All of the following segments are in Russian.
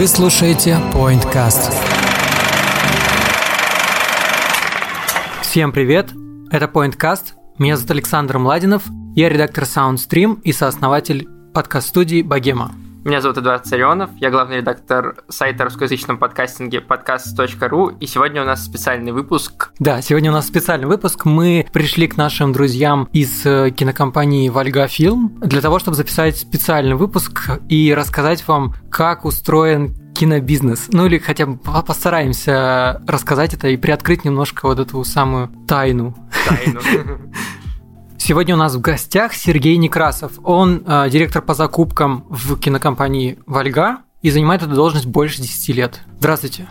Вы слушаете PointCast. Всем привет! Это PointCast. Меня зовут Александр Младинов. Я редактор SoundStream и сооснователь подкаст-студии «Богема». Меня зовут Эдуард Царионов, я главный редактор сайта русскоязычном подкастинге подкаст.ру, и сегодня у нас специальный выпуск. Да, сегодня у нас специальный выпуск. Мы пришли к нашим друзьям из э, кинокомпании «Вольга Фильм» для того, чтобы записать специальный выпуск и рассказать вам, как устроен кинобизнес. Ну или хотя бы постараемся рассказать это и приоткрыть немножко вот эту самую тайну. Тайну. Сегодня у нас в гостях Сергей Некрасов. Он э, директор по закупкам в кинокомпании «Вольга» и занимает эту должность больше 10 лет. Здравствуйте.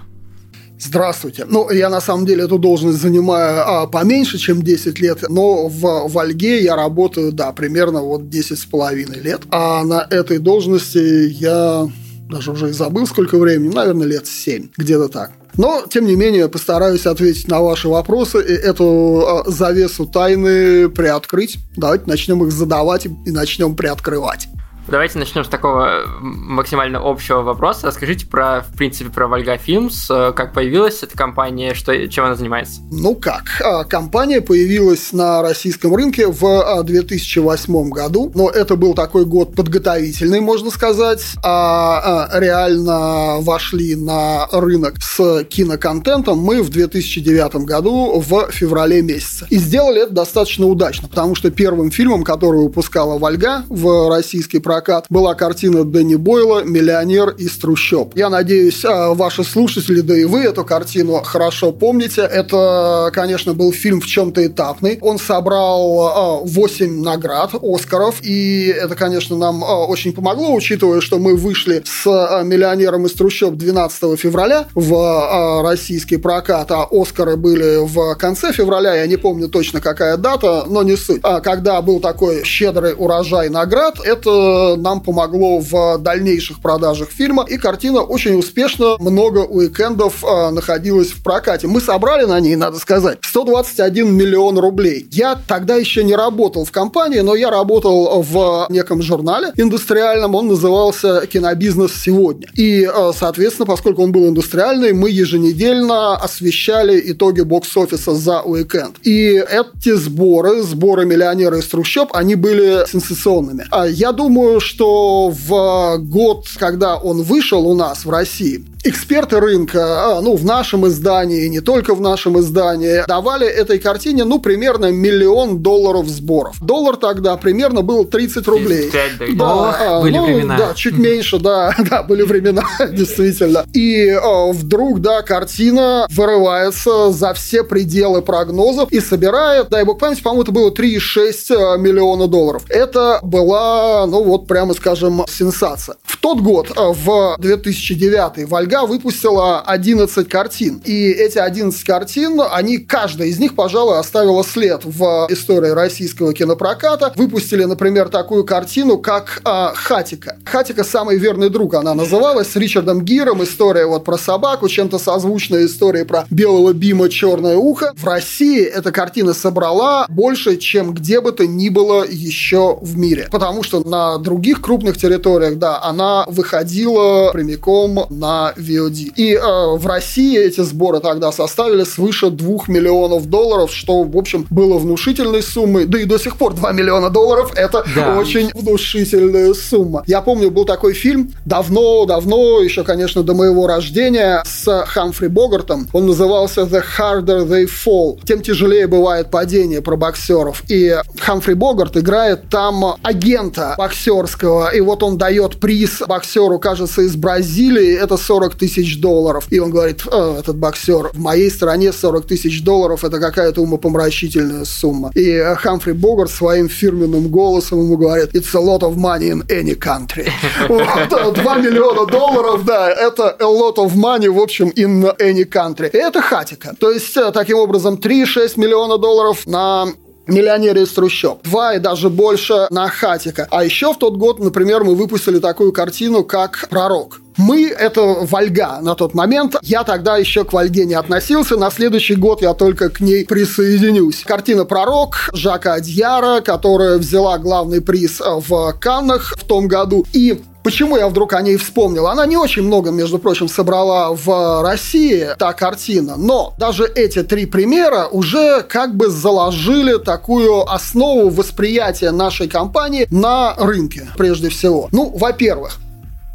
Здравствуйте. Ну, я на самом деле эту должность занимаю а, поменьше, чем 10 лет, но в Вольге я работаю, да, примерно вот 10 с половиной лет. А на этой должности я даже уже и забыл, сколько времени, наверное, лет 7, где-то так. Но, тем не менее, постараюсь ответить на ваши вопросы и эту э, завесу тайны приоткрыть. Давайте начнем их задавать и начнем приоткрывать. Давайте начнем с такого максимально общего вопроса. Расскажите про, в принципе, про Вольга Фильмс, э, как появилась эта компания, что, чем она занимается? Ну как, а, компания появилась на российском рынке в 2008 а, году, но это был такой год подготовительный, можно сказать, а, а реально вошли на рынок с киноконтентом мы в 2009 году в феврале месяце. И сделали это достаточно удачно, потому что первым фильмом, который выпускала Вольга в российский прокат, прокат была картина Дэнни Бойла «Миллионер из трущоб». Я надеюсь, а, ваши слушатели, да и вы эту картину хорошо помните. Это, конечно, был фильм в чем-то этапный. Он собрал 8 а, наград Оскаров, и это, конечно, нам а, очень помогло, учитывая, что мы вышли с «Миллионером из трущоб» 12 февраля в российский прокат, а Оскары были в конце февраля, я не помню точно какая дата, но не суть. Когда был такой щедрый урожай наград, это нам помогло в дальнейших продажах фильма, и картина очень успешно много уикендов э, находилась в прокате. Мы собрали на ней, надо сказать, 121 миллион рублей. Я тогда еще не работал в компании, но я работал в неком журнале индустриальном, он назывался «Кинобизнес сегодня». И, э, соответственно, поскольку он был индустриальный, мы еженедельно освещали итоги бокс-офиса за уикенд. И эти сборы, сборы миллионера из трущоб, они были сенсационными. А я думаю, что в год, когда он вышел у нас в России, эксперты рынка, а, ну, в нашем издании, не только в нашем издании, давали этой картине, ну, примерно миллион долларов сборов. Доллар тогда примерно был 30 рублей. 35, да. Ох, а, были ну, времена. Да, чуть меньше, да, да, были времена, действительно. И а, вдруг, да, картина вырывается за все пределы прогнозов и собирает, дай бог памяти, по-моему, это было 3,6 миллиона долларов. Это была, ну, вот прямо скажем, сенсация. В тот год, в 2009 в Ольга выпустила 11 картин. И эти 11 картин, они, каждая из них, пожалуй, оставила след в истории российского кинопроката. Выпустили, например, такую картину, как а, «Хатика». «Хатика. Самый верный друг» она называлась, с Ричардом Гиром. История вот про собаку, чем-то созвучная истории про белого Бима «Черное ухо». В России эта картина собрала больше, чем где бы то ни было еще в мире. Потому что на других крупных территориях, да, она выходила прямиком на VOD. И э, в России эти сборы тогда составили свыше 2 миллионов долларов, что, в общем, было внушительной суммой. Да и до сих пор 2 миллиона долларов – это да. очень внушительная сумма. Я помню, был такой фильм давно-давно, еще, конечно, до моего рождения, с Хамфри Богартом. Он назывался «The Harder They Fall». Тем тяжелее бывает падение про боксеров. И Хамфри Богарт играет там агента боксерского. И вот он дает приз боксеру, кажется, из Бразилии. Это 40 40 тысяч долларов. И он говорит, э, этот боксер, в моей стране 40 тысяч долларов это какая-то умопомрачительная сумма. И Хамфри Богарт своим фирменным голосом ему говорит, it's a lot of money in any country. 2 миллиона долларов, да, это a lot of money, в общем, in any country. И это хатика. То есть, э, таким образом, 3-6 миллиона долларов на миллионере из трущоб. Два и даже больше на Хатика. А еще в тот год, например, мы выпустили такую картину, как «Пророк». Мы — это Вольга на тот момент. Я тогда еще к Вольге не относился. На следующий год я только к ней присоединюсь. Картина «Пророк» Жака Адьяра, которая взяла главный приз в Каннах в том году. И Почему я вдруг о ней вспомнил? Она не очень много, между прочим, собрала в России, та картина. Но даже эти три примера уже как бы заложили такую основу восприятия нашей компании на рынке, прежде всего. Ну, во-первых,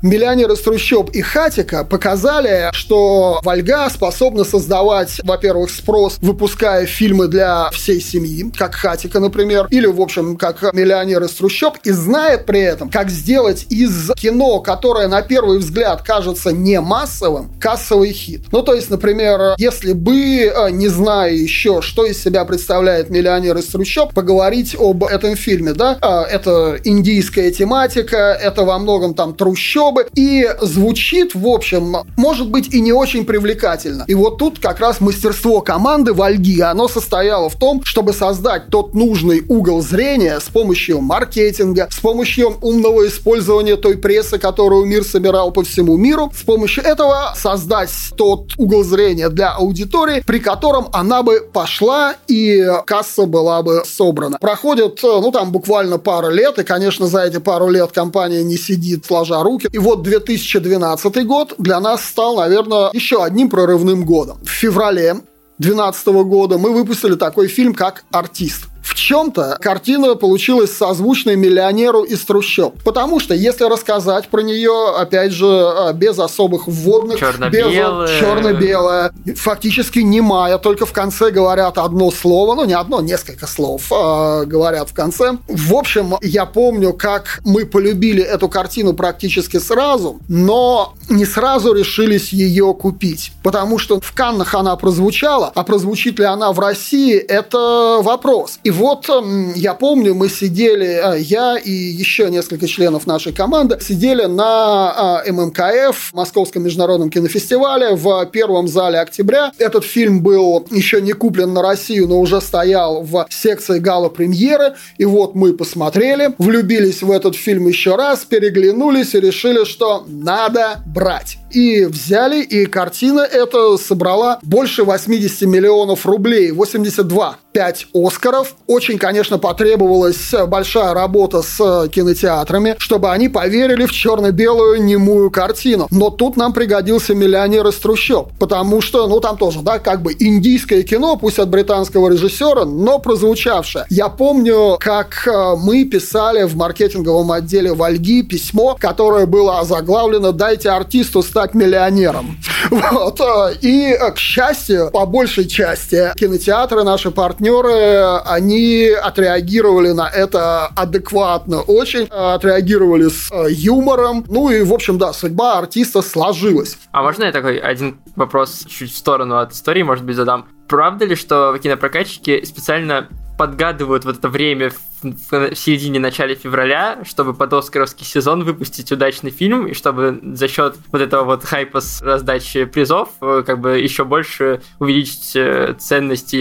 Миллионер из трущоб и Хатика показали, что Вольга способна создавать, во-первых, спрос, выпуская фильмы для всей семьи, как Хатика, например, или, в общем, как Миллионер из трущоб, и знает при этом, как сделать из кино, которое на первый взгляд кажется не массовым, кассовый хит. Ну, то есть, например, если бы, э, не зная еще, что из себя представляет Миллионер из трущоб, поговорить об этом фильме, да, э, это индийская тематика, это во многом там трущоб, бы и звучит, в общем, может быть и не очень привлекательно. И вот тут как раз мастерство команды Вальги, оно состояло в том, чтобы создать тот нужный угол зрения с помощью маркетинга, с помощью умного использования той прессы, которую мир собирал по всему миру, с помощью этого создать тот угол зрения для аудитории, при котором она бы пошла и касса была бы собрана. Проходит, ну там буквально пару лет, и, конечно, за эти пару лет компания не сидит сложа руки, и вот 2012 год для нас стал, наверное, еще одним прорывным годом. В феврале 2012 года мы выпустили такой фильм, как «Артист». В чем-то картина получилась созвучной миллионеру из трущоб. Потому что, если рассказать про нее, опять же, а, без особых вводных, черно-белая, без... черно-белая, фактически немая, только в конце говорят одно слово, ну не одно, несколько слов э, говорят в конце. В общем, я помню, как мы полюбили эту картину практически сразу, но не сразу решились ее купить, потому что в Каннах она прозвучала, а прозвучит ли она в России, это вопрос. И вот я помню, мы сидели, а, я и еще несколько членов нашей команды сидели на а, ММКФ, Московском международном кинофестивале, в первом зале октября. Этот фильм был еще не куплен на Россию, но уже стоял в секции гала-премьеры. И вот мы посмотрели, влюбились в этот фильм еще раз, переглянулись и решили, что надо брать. И взяли, и картина эта собрала больше 80 миллионов рублей, 82 5 Оскаров. Очень, конечно, потребовалась большая работа с кинотеатрами, чтобы они поверили в черно-белую немую картину. Но тут нам пригодился «Миллионер из трущоб», потому что, ну, там тоже, да, как бы индийское кино, пусть от британского режиссера, но прозвучавшее. Я помню, как э, мы писали в маркетинговом отделе Вальги письмо, которое было озаглавлено «Дайте артисту стать миллионером». Вот. Э, и, э, к счастью, по большей части кинотеатры наши партнеры партнеры, они отреагировали на это адекватно очень, отреагировали с э, юмором. Ну и, в общем, да, судьба артиста сложилась. А можно я такой один вопрос чуть в сторону от истории, может быть, задам? Правда ли, что кинопрокатчики специально подгадывают вот это время в, середине-начале февраля, чтобы под Оскаровский сезон выпустить удачный фильм, и чтобы за счет вот этого вот хайпа с раздачи призов э, как бы еще больше увеличить э, ценности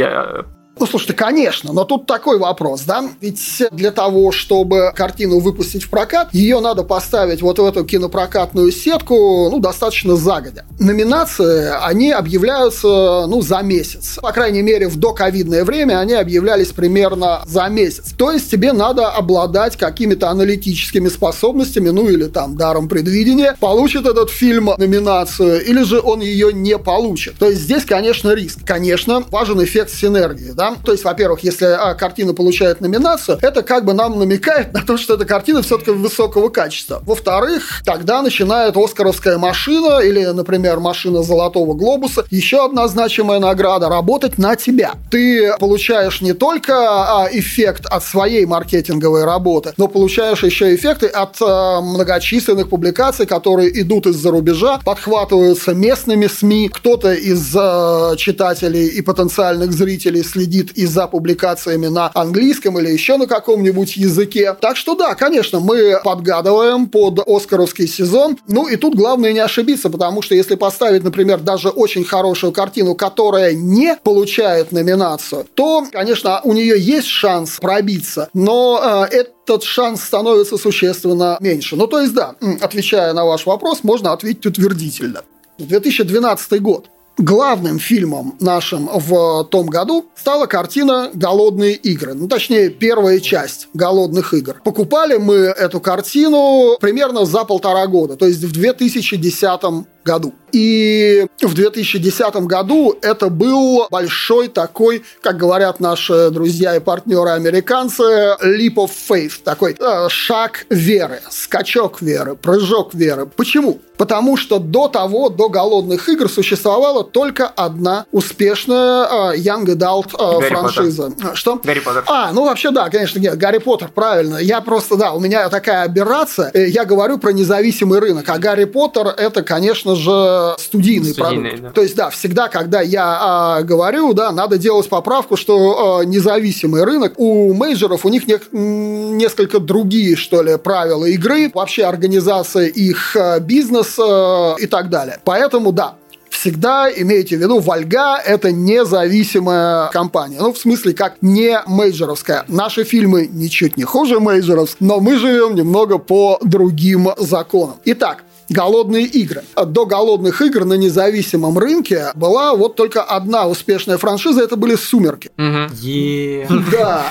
ну, слушайте, конечно, но тут такой вопрос, да? Ведь для того, чтобы картину выпустить в прокат, ее надо поставить вот в эту кинопрокатную сетку, ну, достаточно загодя. Номинации, они объявляются, ну, за месяц. По крайней мере, в доковидное время они объявлялись примерно за месяц. То есть тебе надо обладать какими-то аналитическими способностями, ну, или там даром предвидения. Получит этот фильм номинацию, или же он ее не получит. То есть здесь, конечно, риск. Конечно, важен эффект синергии, да? То есть, во-первых, если а, картина получает номинацию, это как бы нам намекает на то, что эта картина все-таки высокого качества. Во-вторых, тогда начинает Оскаровская машина или, например, машина Золотого Глобуса, еще одна значимая награда, работать на тебя. Ты получаешь не только а, эффект от своей маркетинговой работы, но получаешь еще эффекты от а, многочисленных публикаций, которые идут из-за рубежа, подхватываются местными СМИ, кто-то из а, читателей и потенциальных зрителей следит следит и за публикациями на английском или еще на каком-нибудь языке. Так что да, конечно, мы подгадываем под Оскаровский сезон. Ну и тут главное не ошибиться, потому что если поставить, например, даже очень хорошую картину, которая не получает номинацию, то, конечно, у нее есть шанс пробиться, но э, этот шанс становится существенно меньше. Ну, то есть, да, отвечая на ваш вопрос, можно ответить утвердительно. 2012 год. Главным фильмом нашим в том году стала картина «Голодные игры». Ну, точнее, первая часть «Голодных игр». Покупали мы эту картину примерно за полтора года, то есть в 2010 году. И в 2010 году это был большой такой, как говорят наши друзья и партнеры американцы, leap of faith, такой э, шаг веры, скачок веры, прыжок веры. Почему? Потому что до того, до «Голодных игр» существовала только одна успешная э, Young Adult э, франшиза. Поттер. Что? Гарри Поттер. А, ну вообще да, конечно, нет, Гарри Поттер, правильно. Я просто, да, у меня такая аберрация. Э, Я говорю про независимый рынок, а Гарри Поттер это, конечно же, студийный, Студийный, продукт. да. То есть, да, всегда, когда я а, говорю, да, надо делать поправку, что а, независимый рынок, у мейджеров у них не- несколько другие, что ли, правила игры, вообще организация их а, бизнеса и так далее. Поэтому, да, Всегда имейте в виду, Вольга – это независимая компания. Ну, в смысле, как не мейджоровская. Наши фильмы ничуть не хуже мейджоров, но мы живем немного по другим законам. Итак, Голодные игры. До голодных игр на независимом рынке была вот только одна успешная франшиза, это были «Сумерки». Е. Да,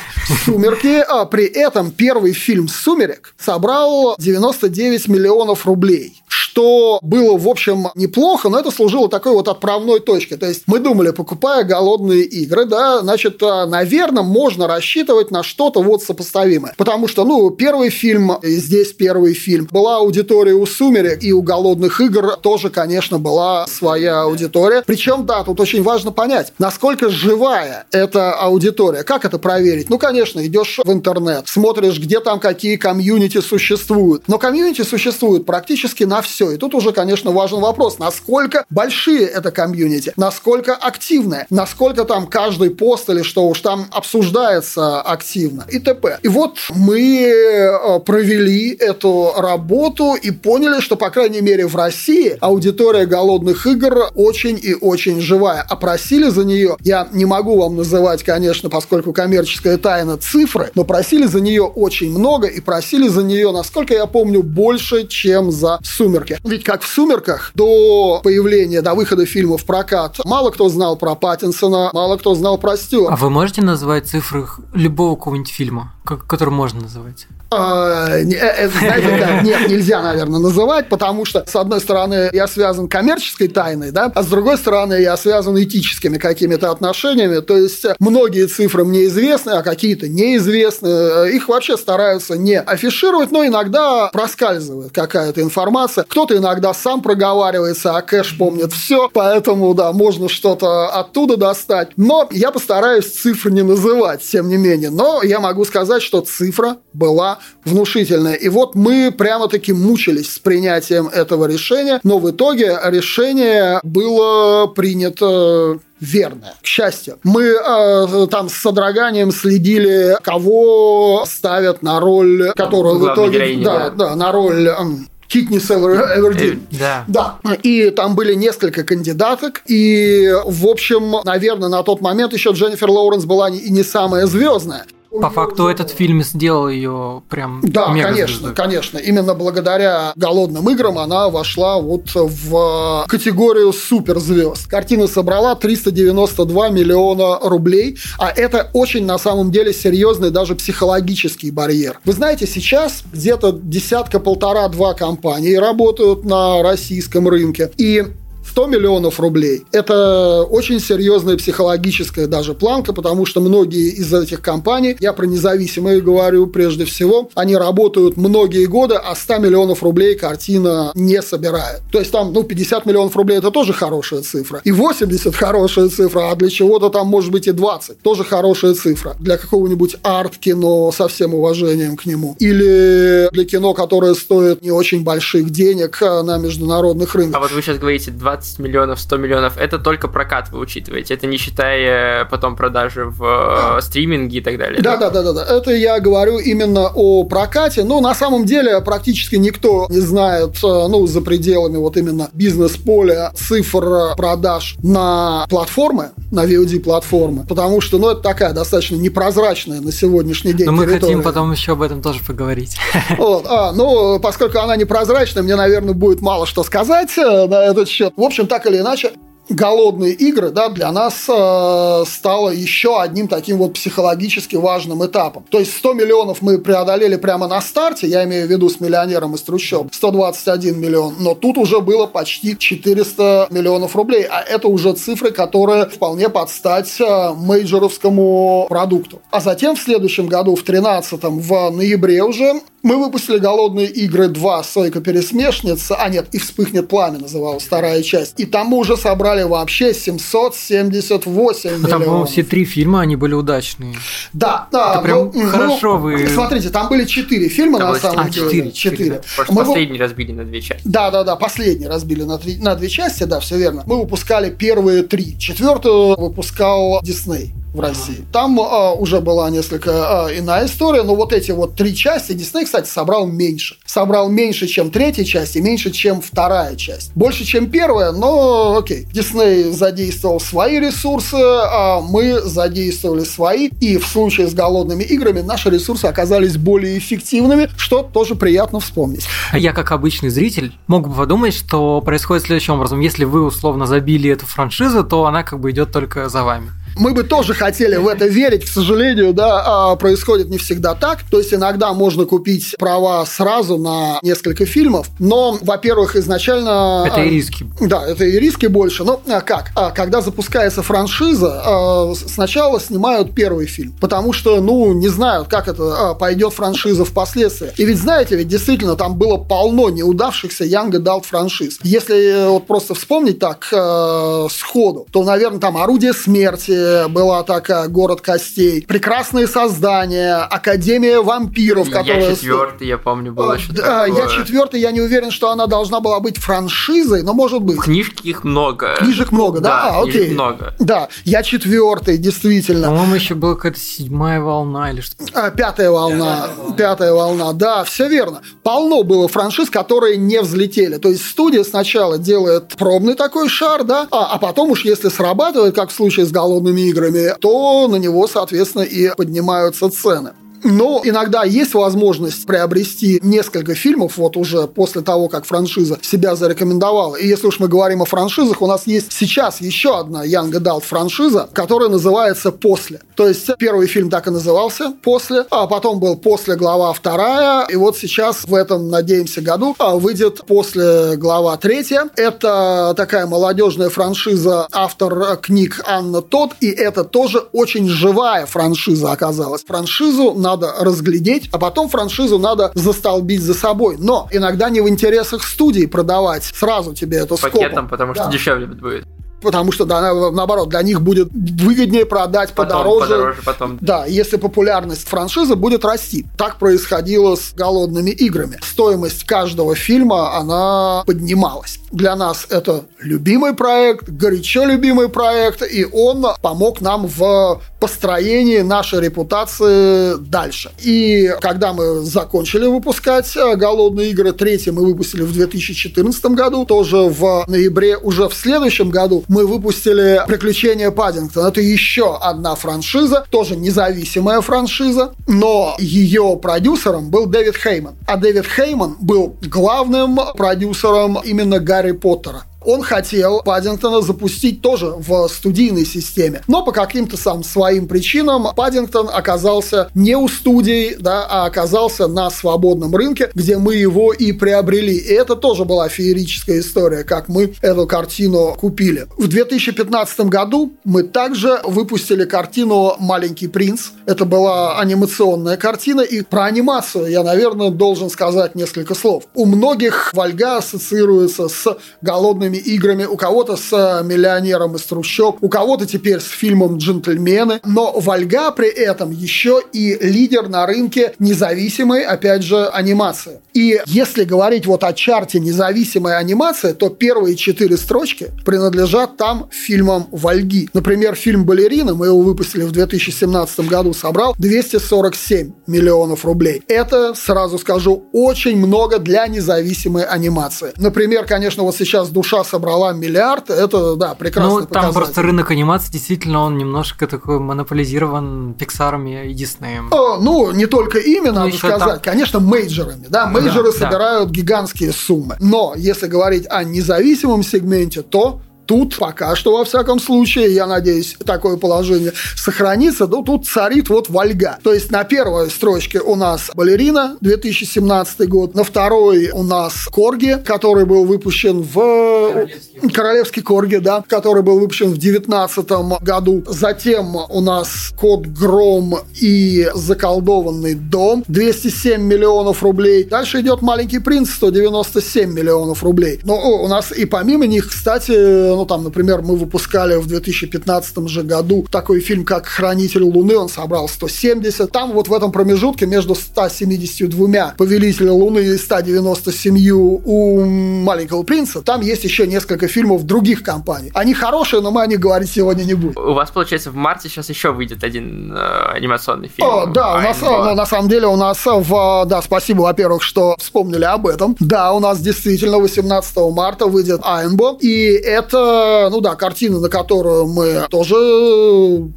«Сумерки». А при этом первый фильм «Сумерек» собрал 99 миллионов рублей, что было, в общем, неплохо, но это служило такой вот отправной точкой. То есть мы думали, покупая «Голодные игры», да, значит, а, наверное, можно рассчитывать на что-то вот сопоставимое. Потому что, ну, первый фильм, и здесь первый фильм, была аудитория у «Сумерек», и у «Голодных игр» тоже, конечно, была своя аудитория. Причем, да, тут очень важно понять, насколько живая эта аудитория. Как это проверить? Ну, конечно, идешь в интернет, смотришь, где там какие комьюнити существуют. Но комьюнити существуют практически на все. И тут уже, конечно, важен вопрос, насколько большие это комьюнити, насколько активное, насколько там каждый пост или что уж там обсуждается активно и т.п. И вот мы э, провели эту работу и поняли, что, по крайней мере, в России аудитория голодных игр очень и очень живая. А просили за нее, я не могу вам называть, конечно, поскольку коммерческая тайна цифры, но просили за нее очень много и просили за нее, насколько я помню, больше, чем за «Сумерки». Ведь как в «Сумерках» до появления, до выхода фильма в прокат, мало кто знал про Паттинсона, мало кто знал про А Стюарта. вы можете назвать цифры любого какого-нибудь фильма, который можно называть? А, э, э, знаете, как, нет, нельзя, наверное, называть, потому что, с одной стороны, я связан коммерческой тайной, да, а с другой стороны, я связан этическими какими-то отношениями, то есть э, многие цифры мне известны, а какие-то неизвестны, их вообще стараются не афишировать, но иногда проскальзывает какая-то информация, кто-то иногда сам проговаривается, а кэш помнит все, поэтому, да, можно что-то оттуда достать, но я постараюсь цифры не называть, тем не менее, но я могу сказать, что цифра была внушительная. И вот мы прямо-таки мучились с принятием этого решения, но в итоге решение было принято верное. К счастью, мы э, там с содроганием следили, кого ставят на роль, которую в итоге... героини, да, да. да, на роль эм, Китнис Эвер- Эвердин. Да. Да, и там были несколько кандидаток, и, в общем, наверное, на тот момент еще Дженнифер Лоуренс была и не самая звездная. По факту этот фильм сделал ее прям Да, конечно, конечно. Именно благодаря голодным играм она вошла вот в категорию суперзвезд. Картина собрала 392 миллиона рублей, а это очень на самом деле серьезный даже психологический барьер. Вы знаете, сейчас где-то десятка-полтора-два компании работают на российском рынке, и 100 миллионов рублей. Это очень серьезная психологическая даже планка, потому что многие из этих компаний, я про независимые говорю прежде всего, они работают многие годы, а 100 миллионов рублей картина не собирает. То есть там, ну, 50 миллионов рублей это тоже хорошая цифра. И 80 хорошая цифра, а для чего-то там может быть и 20. Тоже хорошая цифра. Для какого-нибудь арт-кино со всем уважением к нему. Или для кино, которое стоит не очень больших денег а, на международных рынках. А вот вы сейчас говорите 20 20 миллионов, 100 миллионов, это только прокат вы учитываете, это не считая потом продажи в э, стриминге и так далее. Да, да, да, да, да. Это я говорю именно о прокате. Но на самом деле практически никто не знает, э, ну, за пределами вот именно бизнес-поля цифр продаж на платформы, на VOD-платформы, потому что, ну, это такая достаточно непрозрачная на сегодняшний день Но мы территория. хотим потом еще об этом тоже поговорить. Вот, а, ну, поскольку она непрозрачная, мне, наверное, будет мало что сказать э, на этот счет. В общем, так или иначе, голодные игры, да, для нас э, стало еще одним таким вот психологически важным этапом. То есть 100 миллионов мы преодолели прямо на старте, я имею в виду с миллионером из трущоб, 121 миллион, но тут уже было почти 400 миллионов рублей, а это уже цифры, которые вполне под стать э, мейджоровскому продукту. А затем в следующем году, в 13 в ноябре уже, мы выпустили «Голодные игры 2. Сойка пересмешница», а нет, и «Вспыхнет пламя» называлась вторая часть. И там мы уже собрали вообще 778 Ну, миллионов. там, по-моему, все три фильма, они были удачные. Да, да. Это прям ну, хорошо ну, вы- Смотрите, там были четыре фильма Там на самом а, деле. четыре, Четыре. четыре, Просто Мы последний разбили на две части. Да, да, да, последний разбили на, три, на две части, да, все верно. Мы выпускали первые три. Четвертую выпускал Дисней в России. Там а, уже была несколько а, иная история, но вот эти вот три части Дисней, кстати, собрал меньше. Собрал меньше, чем третья часть и меньше, чем вторая часть. Больше, чем первая, но окей. Дисней задействовал свои ресурсы, а мы задействовали свои. И в случае с голодными играми наши ресурсы оказались более эффективными, что тоже приятно вспомнить. А я, как обычный зритель, мог бы подумать, что происходит следующим образом. Если вы условно забили эту франшизу, то она как бы идет только за вами. Мы бы тоже хотели в это верить, к сожалению, да, а происходит не всегда так. То есть иногда можно купить права сразу на несколько фильмов, но, во-первых, изначально... Это а, и риски. Да, это и риски больше. Но а как? А, когда запускается франшиза, сначала снимают первый фильм, потому что, ну, не знают, как это пойдет франшиза впоследствии. И ведь знаете, ведь действительно там было полно неудавшихся Young Adult франшиз. Если э, вот просто вспомнить так э, сходу, то, наверное, там «Орудие смерти» была такая, «Город костей», «Прекрасные создания», «Академия вампиров», которая... Я четвертый, я помню, было что Да, я такое. четвертый, я не уверен, что она должна была быть франшизой, но может быть. Книжки их много. Книжек много, да? а, книжек окей. много. Да, я четвертый, действительно. По-моему, еще была какая-то седьмая волна или что-то. А, пятая волна, пятая волна, да, все верно. Полно было франшиз, которые не взлетели. То есть студия сначала делает пробный такой шар, да, а, а потом уж если срабатывает, как в случае с голодными играми, то на него, соответственно, и поднимаются цены. Но иногда есть возможность приобрести несколько фильмов вот уже после того, как франшиза себя зарекомендовала. И если уж мы говорим о франшизах, у нас есть сейчас еще одна Young Adult франшиза, которая называется «После». То есть первый фильм так и назывался «После», а потом был «После глава вторая», и вот сейчас в этом, надеемся, году а, выйдет «После глава третья». Это такая молодежная франшиза, автор книг Анна Тот, и это тоже очень живая франшиза оказалась. Франшизу надо разглядеть, а потом франшизу надо застолбить за собой. Но иногда не в интересах студии продавать сразу тебе это скопом. Пакетом, потому что Да. дешевле будет. Потому что, да, на- наоборот, для них будет выгоднее продать Потом, подороже. подороже потом. Да, если популярность франшизы будет расти. Так происходило с голодными играми. Стоимость каждого фильма, она поднималась. Для нас это любимый проект, горячо любимый проект, и он помог нам в построении нашей репутации дальше. И когда мы закончили выпускать э, «Голодные игры», третий мы выпустили в 2014 году, тоже в ноябре, уже в следующем году мы выпустили «Приключения Паддингтона». Это еще одна франшиза, тоже независимая франшиза, но ее продюсером был Дэвид Хейман. А Дэвид Хейман был главным продюсером именно Гарри Поттера. Он хотел Паддингтона запустить тоже в студийной системе. Но по каким-то сам своим причинам Паддингтон оказался не у студии, да, а оказался на свободном рынке, где мы его и приобрели. И это тоже была феерическая история, как мы эту картину купили. В 2015 году мы также выпустили картину «Маленький принц». Это была анимационная картина, и про анимацию я, наверное, должен сказать несколько слов. У многих Вольга ассоциируется с голодными компьютерными играми, у кого-то с э, «Миллионером из трущоб», у кого-то теперь с фильмом «Джентльмены». Но Вольга при этом еще и лидер на рынке независимой, опять же, анимации. И если говорить вот о чарте независимой анимации, то первые четыре строчки принадлежат там фильмам Вольги. Например, фильм «Балерина», мы его выпустили в 2017 году, собрал 247 миллионов рублей. Это, сразу скажу, очень много для независимой анимации. Например, конечно, вот сейчас «Душа» собрала миллиард, это, да, прекрасно. Ну, там просто рынок анимации, действительно, он немножко такой монополизирован Пиксарами и Диснеем. О, ну, не только ими, ну, надо сказать. Там... Конечно, мейджорами, да, мейджоры да, собирают да. гигантские суммы. Но, если говорить о независимом сегменте, то Тут пока что, во всяком случае, я надеюсь, такое положение сохранится, но тут царит вот Вольга. То есть на первой строчке у нас «Балерина» 2017 год, на второй у нас «Корги», который был выпущен в... Королевский, Королевский Корги, да, который был выпущен в 2019 году. Затем у нас «Кот Гром» и «Заколдованный дом» 207 миллионов рублей. Дальше идет «Маленький принц» 197 миллионов рублей. Но у нас и помимо них, кстати, ну, там, например, мы выпускали в 2015 же году такой фильм, как «Хранитель Луны», он собрал 170. Там вот в этом промежутке между 172 «Повелителя Луны» и 197 у «Маленького принца», там есть еще несколько фильмов других компаний. Они хорошие, но мы о них говорить сегодня не будем. У вас, получается, в марте сейчас еще выйдет один э, анимационный фильм. О, да, у нас, ну, на самом деле, у нас, в, да, спасибо, во-первых, что вспомнили об этом. Да, у нас действительно 18 марта выйдет Айнбо, и это ну да, картина, на которую мы тоже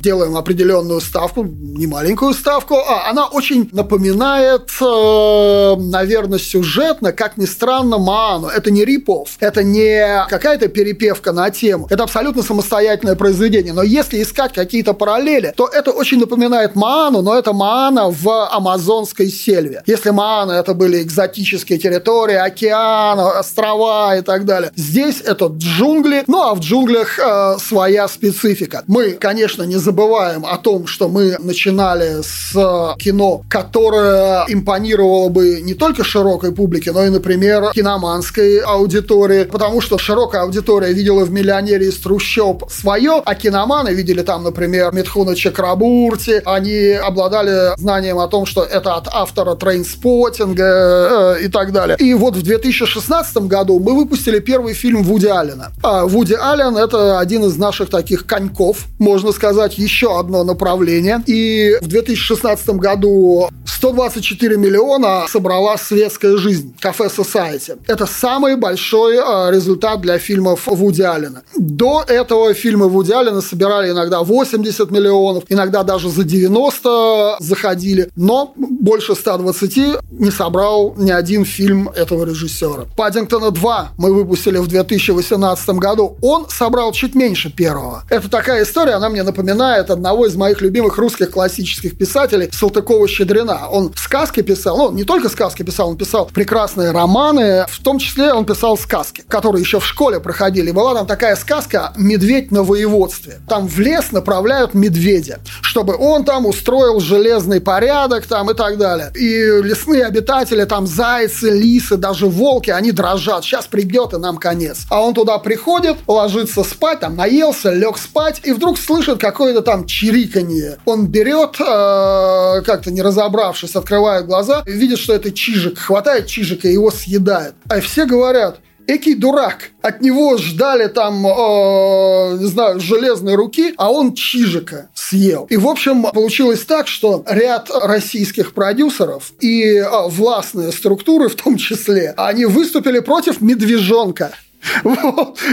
делаем определенную ставку, не маленькую ставку, а она очень напоминает, э, наверное, сюжетно, как ни странно, Ману. Это не рипов, это не какая-то перепевка на тему, это абсолютно самостоятельное произведение. Но если искать какие-то параллели, то это очень напоминает Маану, но это Маана в амазонской сельве. Если Маана это были экзотические территории, океан, острова и так далее. Здесь это джунгли, ну а в джунглях э, своя специфика. Мы, конечно, не забываем о том, что мы начинали с э, кино, которое импонировало бы не только широкой публике, но и, например, киноманской аудитории, потому что широкая аудитория видела в «Миллионере из трущоб» свое, а киноманы видели там, например, Митхуна Чакрабурти, они обладали знанием о том, что это от автора трейнспотинга э, и так далее. И вот в 2016 году мы выпустили первый фильм Вуди Аллена. А, Вуди Аллен – это один из наших таких коньков, можно сказать, еще одно направление. И в 2016 году 124 миллиона собрала светская жизнь, кафе Society. Это самый большой э, результат для фильмов Вуди Аллена. До этого фильмы Вуди Аллена собирали иногда 80 миллионов, иногда даже за 90 заходили, но больше 120 не собрал ни один фильм этого режиссера. «Паддингтона 2» мы выпустили в 2018 году он собрал чуть меньше первого. Это такая история, она мне напоминает одного из моих любимых русских классических писателей Салтыкова-Щедрина. Он сказки писал, ну, не только сказки писал, он писал прекрасные романы, в том числе он писал сказки, которые еще в школе проходили. Была там такая сказка «Медведь на воеводстве». Там в лес направляют медведя, чтобы он там устроил железный порядок там и так далее. И лесные обитатели, там зайцы, лисы, даже волки, они дрожат. Сейчас придет и нам конец. А он туда приходит, ложится спать, там наелся, лег спать, и вдруг слышит какое-то там чириканье. Он берет, э, как-то не разобравшись, открывает глаза, видит, что это чижик, хватает чижика и его съедает. А все говорят, Экий дурак. От него ждали там, э, не знаю, железной руки, а он чижика съел. И, в общем, получилось так, что ряд российских продюсеров и э, властные структуры в том числе, они выступили против медвежонка.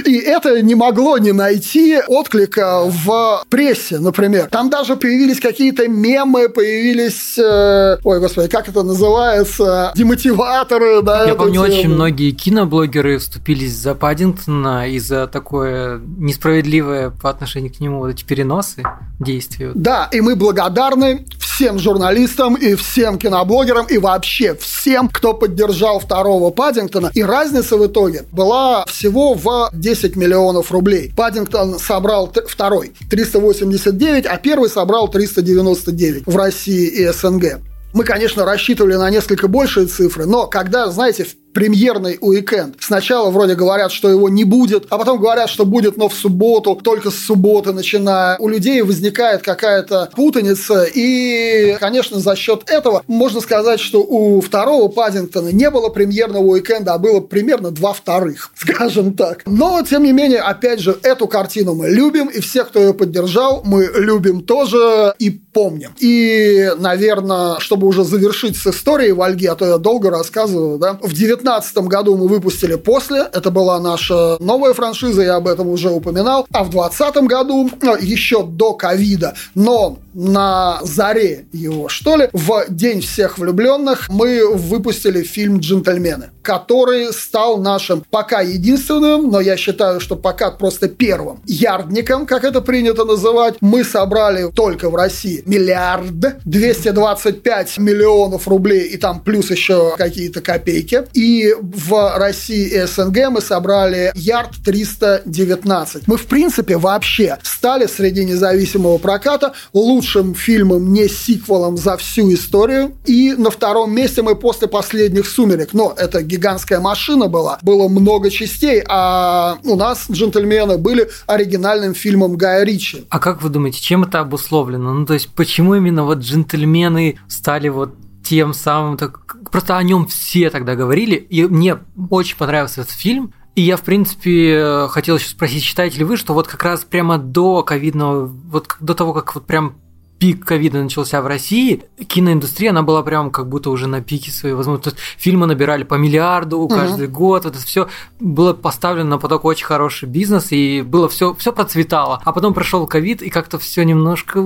И это не могло не найти отклика в прессе, например. Там даже появились какие-то мемы, появились... Э, ой, господи, как это называется? Демотиваторы, да? Я помню, очень многие киноблогеры вступились за Паддингтона и за такое несправедливое по отношению к нему вот эти переносы действий. Да, и мы благодарны всем журналистам и всем киноблогерам и вообще всем, кто поддержал второго Паддингтона. И разница в итоге была всего в 10 миллионов рублей. Паддингтон собрал второй 389, а первый собрал 399 в России и СНГ. Мы, конечно, рассчитывали на несколько большие цифры, но когда, знаете, премьерный уикенд. Сначала вроде говорят, что его не будет, а потом говорят, что будет, но в субботу, только с субботы начиная. У людей возникает какая-то путаница, и, конечно, за счет этого можно сказать, что у второго Паддингтона не было премьерного уикенда, а было примерно два вторых, скажем так. Но, тем не менее, опять же, эту картину мы любим, и всех, кто ее поддержал, мы любим тоже и помним. И, наверное, чтобы уже завершить с историей Вальги, а то я долго рассказываю, да, в 2019 году мы выпустили «После», это была наша новая франшиза, я об этом уже упоминал, а в 2020 году, ну, еще до ковида, но на заре его, что ли, в День всех влюбленных мы выпустили фильм «Джентльмены», который стал нашим пока единственным, но я считаю, что пока просто первым ярдником, как это принято называть. Мы собрали только в России миллиард 225 миллионов рублей и там плюс еще какие-то копейки. И в России и СНГ мы собрали ярд 319. Мы, в принципе, вообще стали среди независимого проката лучшим фильмом, не сиквелом за всю историю. И на втором месте мы после последних «Сумерек». Но это гигантская машина была. Было много частей, а у нас «Джентльмены» были оригинальным фильмом Гая Ричи. А как вы думаете, чем это обусловлено? Ну, то есть, почему именно вот «Джентльмены» стали вот тем самым, так, просто о нем все тогда говорили, и мне очень понравился этот фильм, и я, в принципе, хотел еще спросить, считаете ли вы, что вот как раз прямо до ковидного, вот до того, как вот прям пик ковида начался в России, киноиндустрия, она была прям как будто уже на пике своей возможности. Фильмы набирали по миллиарду каждый угу. год, вот это все было поставлено на поток очень хороший бизнес, и было все, все процветало. А потом прошел ковид, и как-то все немножко...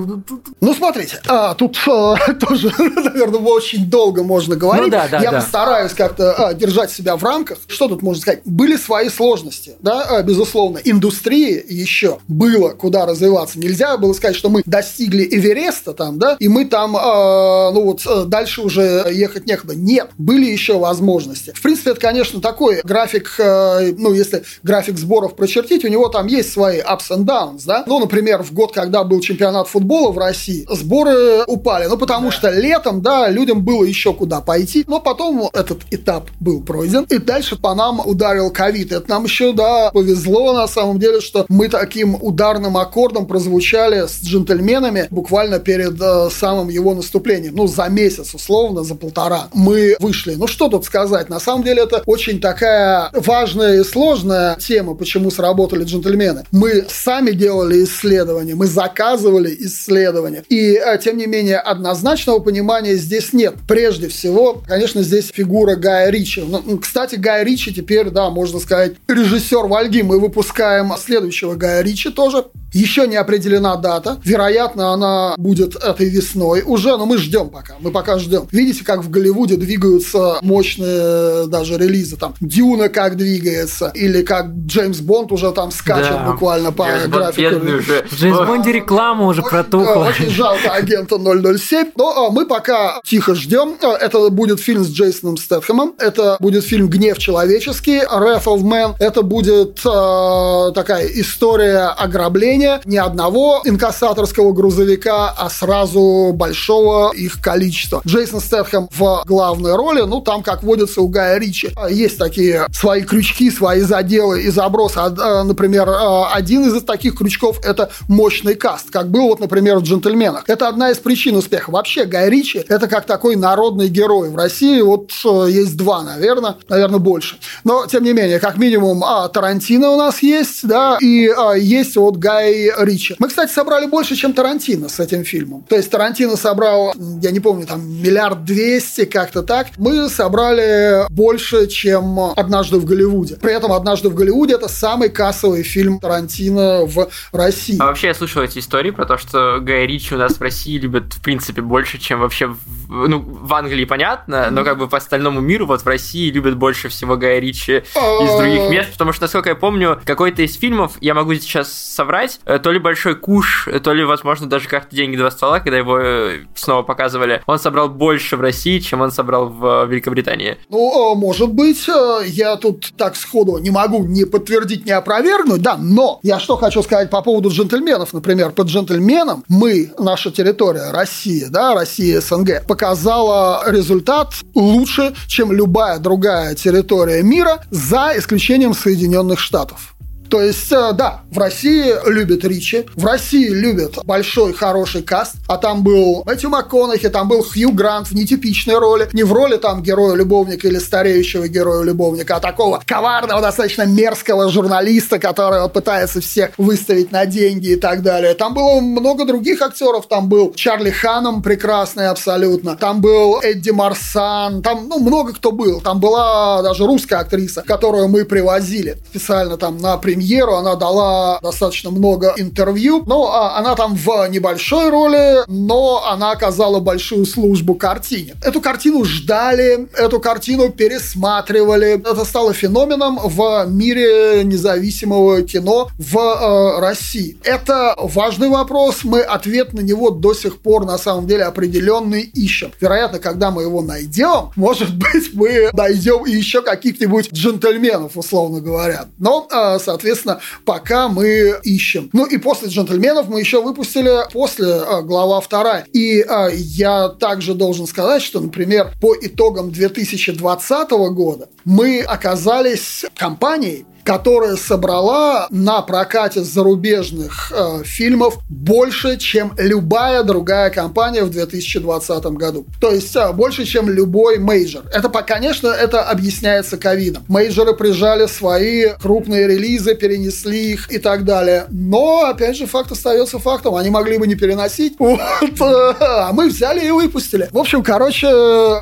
Ну, смотрите, а, тут а, тоже, наверное, очень долго можно говорить. Ну, да, да, Я да. постараюсь как-то а, держать себя в рамках. Что тут можно сказать? Были свои сложности, да, а, безусловно. Индустрии еще было куда развиваться. Нельзя было сказать, что мы достигли Эвереста, место там, да, и мы там, э, ну вот, э, дальше уже ехать некуда. Нет, были еще возможности. В принципе, это, конечно, такой график, э, ну, если график сборов прочертить, у него там есть свои ups and downs, да. Ну, например, в год, когда был чемпионат футбола в России, сборы упали, ну, потому да. что летом, да, людям было еще куда пойти, но потом этот этап был пройден, и дальше по нам ударил ковид. Это нам еще, да, повезло на самом деле, что мы таким ударным аккордом прозвучали с джентльменами буквально буквально перед э, самым его наступлением, ну, за месяц, условно, за полтора, мы вышли. Ну, что тут сказать? На самом деле, это очень такая важная и сложная тема, почему сработали джентльмены. Мы сами делали исследования, мы заказывали исследования, и, э, тем не менее, однозначного понимания здесь нет. Прежде всего, конечно, здесь фигура Гая Ричи. Ну, кстати, Гая Ричи теперь, да, можно сказать, режиссер Вальги. Мы выпускаем следующего Гая Ричи тоже. Еще не определена дата. Вероятно, она будет этой весной уже, но мы ждем пока. Мы пока ждем. Видите, как в Голливуде двигаются мощные даже релизы. Там Дюна как двигается, или как Джеймс Бонд уже там скачет да. буквально по Джеймс графику. Уже. В Джеймс Бонде реклама уже протухла. Очень жалко агента 007. Но а, мы пока тихо ждем. А, это будет фильм с Джейсоном Стэтхэмом. Это будет фильм «Гнев человеческий», «Wrath of Man». Это будет э, такая история ограбления не одного инкассаторского грузовика, а сразу большого их количества. Джейсон Стэтхэм в главной роли, ну, там, как водится у Гая Ричи, есть такие свои крючки, свои заделы и забросы. А, например, один из таких крючков – это мощный каст, как был, вот, например, в «Джентльменах». Это одна из причин успеха. Вообще, Гай Ричи – это как такой народный герой. В России вот есть два, наверное, наверное, больше. Но, тем не менее, как минимум, а, Тарантино у нас есть, да, и а, есть вот Гай Ричи. Мы, кстати, собрали больше, чем Тарантино с этим фильмом. То есть Тарантино собрал, я не помню, там миллиард двести, как-то так. Мы собрали больше, чем «Однажды в Голливуде». При этом «Однажды в Голливуде» — это самый кассовый фильм Тарантино в России. А вообще я слышал эти истории про то, что Гай Ричи у нас в России любят, в принципе, больше, чем вообще в, ну, в Англии, понятно, но как бы по остальному миру вот в России любят больше всего Гая Ричи из других мест, потому что, насколько я помню, какой-то из фильмов, я могу сейчас соврать, э, то ли «Большой куш», то ли, возможно, даже как-то «Деньги два стола», когда его э, снова показывали, он собрал больше в России, чем он собрал в э, Великобритании. Ну, может быть, я тут так сходу не могу не подтвердить, не опровергнуть, да, но я что хочу сказать по поводу джентльменов, например, под джентльменом мы, наша территория, Россия, да, Россия, СНГ, по показала результат лучше, чем любая другая территория мира, за исключением Соединенных Штатов. То есть, э, да, в России любят Ричи, в России любят большой хороший каст, а там был Мэтью МакКонахи, там был Хью Грант в нетипичной роли, не в роли там героя-любовника или стареющего героя-любовника, а такого коварного, достаточно мерзкого журналиста, который пытается всех выставить на деньги и так далее. Там было много других актеров, там был Чарли Ханом прекрасный абсолютно, там был Эдди Марсан, там, ну, много кто был, там была даже русская актриса, которую мы привозили специально там на премьеру премьеру, она дала достаточно много интервью. Ну, а она там в небольшой роли, но она оказала большую службу картине. Эту картину ждали, эту картину пересматривали. Это стало феноменом в мире независимого кино в э, России. Это важный вопрос, мы ответ на него до сих пор на самом деле определенный ищем. Вероятно, когда мы его найдем, может быть, мы найдем еще каких-нибудь джентльменов, условно говоря. Но, э, соответственно, соответственно, пока мы ищем. Ну и после «Джентльменов» мы еще выпустили после а, глава вторая. И а, я также должен сказать, что, например, по итогам 2020 года мы оказались компанией, которая собрала на прокате зарубежных э, фильмов больше, чем любая другая компания в 2020 году. То есть э, больше, чем любой мейджор. Это, конечно, это объясняется ковидом. Мейджоры прижали свои крупные релизы, перенесли их и так далее. Но, опять же, факт остается фактом. Они могли бы не переносить. Вот, э, а мы взяли и выпустили. В общем, короче,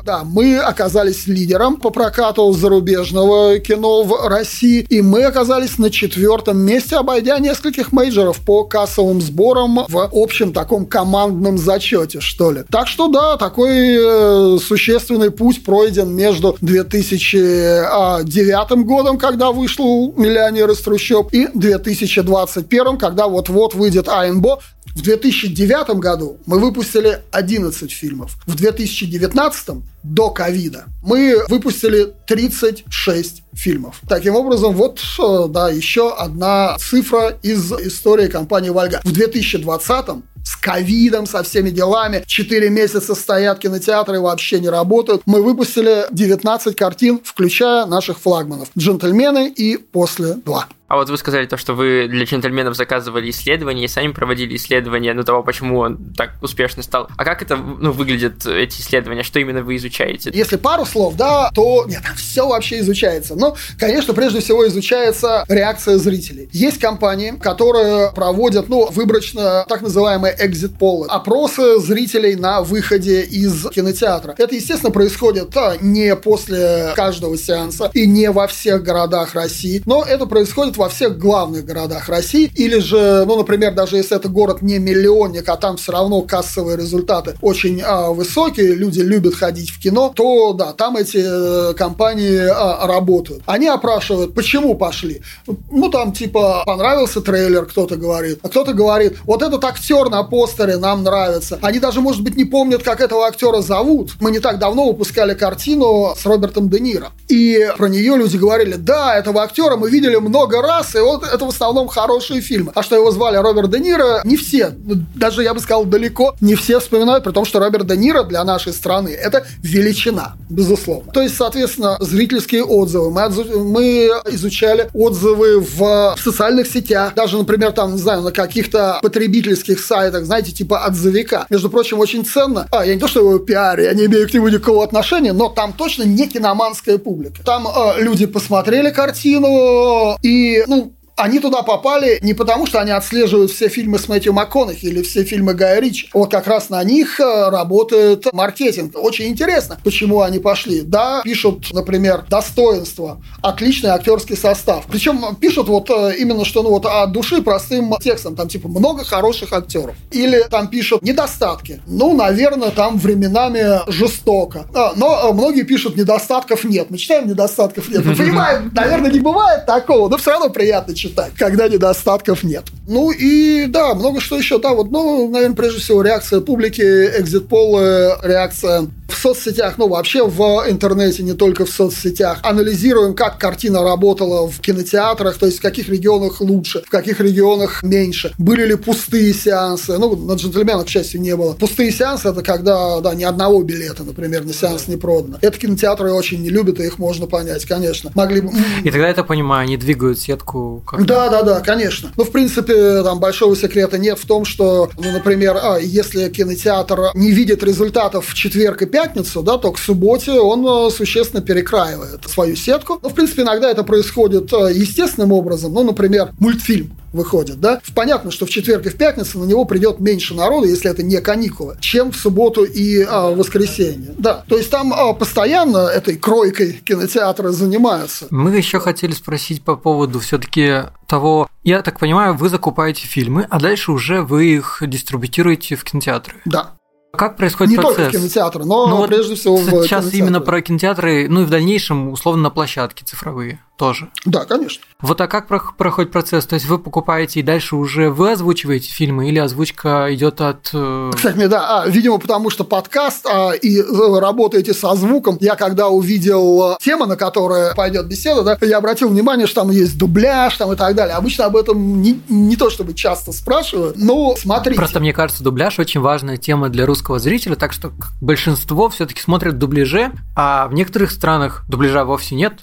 да, мы оказались лидером по прокату зарубежного кино в России, и мы мы оказались на четвертом месте, обойдя нескольких мейджоров по кассовым сборам в общем таком командном зачете, что ли. Так что да, такой э, существенный путь пройден между 2009 годом, когда вышел «Миллионер из трущоб», и 2021, когда вот-вот выйдет «Айнбо», в 2009 году мы выпустили 11 фильмов. В 2019 до ковида мы выпустили 36 фильмов. Таким образом, вот, э, да, еще одна цифра из истории компании «Вальга». В 2020 с ковидом, со всеми делами. Четыре месяца стоят кинотеатры, вообще не работают. Мы выпустили 19 картин, включая наших флагманов «Джентльмены» и «После 2». А вот вы сказали то, что вы для джентльменов заказывали исследования и сами проводили исследования, ну, того, почему он так успешно стал. А как это, ну, выглядят эти исследования? Что именно вы изучаете? Если пару слов, да, то нет, там все вообще изучается. Но, конечно, прежде всего изучается реакция зрителей. Есть компании, которые проводят, ну, выборочно так называемые exit полы, опросы зрителей на выходе из кинотеатра. Это, естественно, происходит а, не после каждого сеанса и не во всех городах России, но это происходит во всех главных городах России. Или же, ну, например, даже если это город не миллионник, а там все равно кассовые результаты очень а, высокие, люди любят ходить в кино, то да, там эти э, компании а, работают. Они опрашивают, почему пошли. Ну, там типа понравился трейлер, кто-то говорит, а кто-то говорит, вот этот актер на постере нам нравится. Они даже, может быть, не помнят, как этого актера зовут. Мы не так давно выпускали картину с Робертом Де Ниро. И про нее люди говорили, да, этого актера мы видели много раз, и вот это в основном хорошие фильмы. А что его звали Роберт Де Ниро, не все, даже я бы сказал далеко, не все вспоминают, при том, что Роберт Де Ниро для нашей страны это величина, безусловно. То есть, соответственно, зрительские отзывы. Мы, мы изучали отзывы в социальных сетях, даже, например, там, не знаю, на каких-то потребительских сайтах, знаете, типа отзывика. Между прочим, очень ценно. А, я не то, что его пиарю, я не имею к нему никакого отношения, но там точно не киноманская публика. Там э, люди посмотрели картину и ну, они туда попали не потому, что они отслеживают все фильмы с Мэтью МакКонахи или все фильмы Гая Ричи. Вот как раз на них э, работает маркетинг. Очень интересно, почему они пошли. Да, пишут, например, достоинства, отличный актерский состав. Причем пишут вот э, именно что ну вот от души простым текстом. Там типа много хороших актеров. Или там пишут недостатки. Ну, наверное, там временами жестоко. А, но э, многие пишут недостатков нет. Мы читаем недостатков нет. Мы понимаем, наверное, не бывает такого, но все равно приятно читать читать, когда недостатков нет. Ну и да, много что еще. Да, вот, ну, наверное, прежде всего реакция публики, экзит-полы, реакция в соцсетях, ну вообще в интернете, не только в соцсетях, анализируем, как картина работала в кинотеатрах, то есть в каких регионах лучше, в каких регионах меньше. Были ли пустые сеансы? Ну, на джентльменах, к счастью, не было. Пустые сеансы – это когда, да, ни одного билета, например, на сеанс не продано. Это кинотеатры очень не любят, и их можно понять, конечно. Могли бы... И тогда, я это понимаю, они двигают сетку как Да, да, да, конечно. Ну, в принципе, там большого секрета нет в том, что, ну, например, а, если кинотеатр не видит результатов в четверг и пятницу, да, то к субботе он э, существенно перекраивает свою сетку. Ну, в принципе, иногда это происходит э, естественным образом. Ну, например, мультфильм выходит, да? Понятно, что в четверг и в пятницу на него придет меньше народу, если это не каникулы, чем в субботу и а, воскресенье. Да, то есть там а, постоянно этой кройкой кинотеатры занимаются. Мы еще хотели спросить по поводу все-таки того, я так понимаю, вы закупаете фильмы, а дальше уже вы их дистрибутируете в кинотеатры. Да. Как происходит Не процесс? только в кинотеатры, но Ну вот прежде всего в Сейчас кинотеатры. именно про кинотеатры, ну и в дальнейшем, условно, на площадке цифровые тоже. Да, конечно. Вот а как прох- проходит процесс? То есть вы покупаете и дальше уже вы озвучиваете фильмы или озвучка идет от... э, Кстати, мне, да, а, видимо, потому что подкаст а, и работаете со звуком. Я когда увидел э, тему, на которую пойдет беседа, да, я обратил внимание, что там есть дубляж там и так далее. Обычно об этом не, не то чтобы часто спрашивают, но смотрите. Просто мне кажется, дубляж очень важная тема для русского зрителя, так что большинство все-таки смотрят дубляже, а в некоторых странах дубляжа вовсе нет.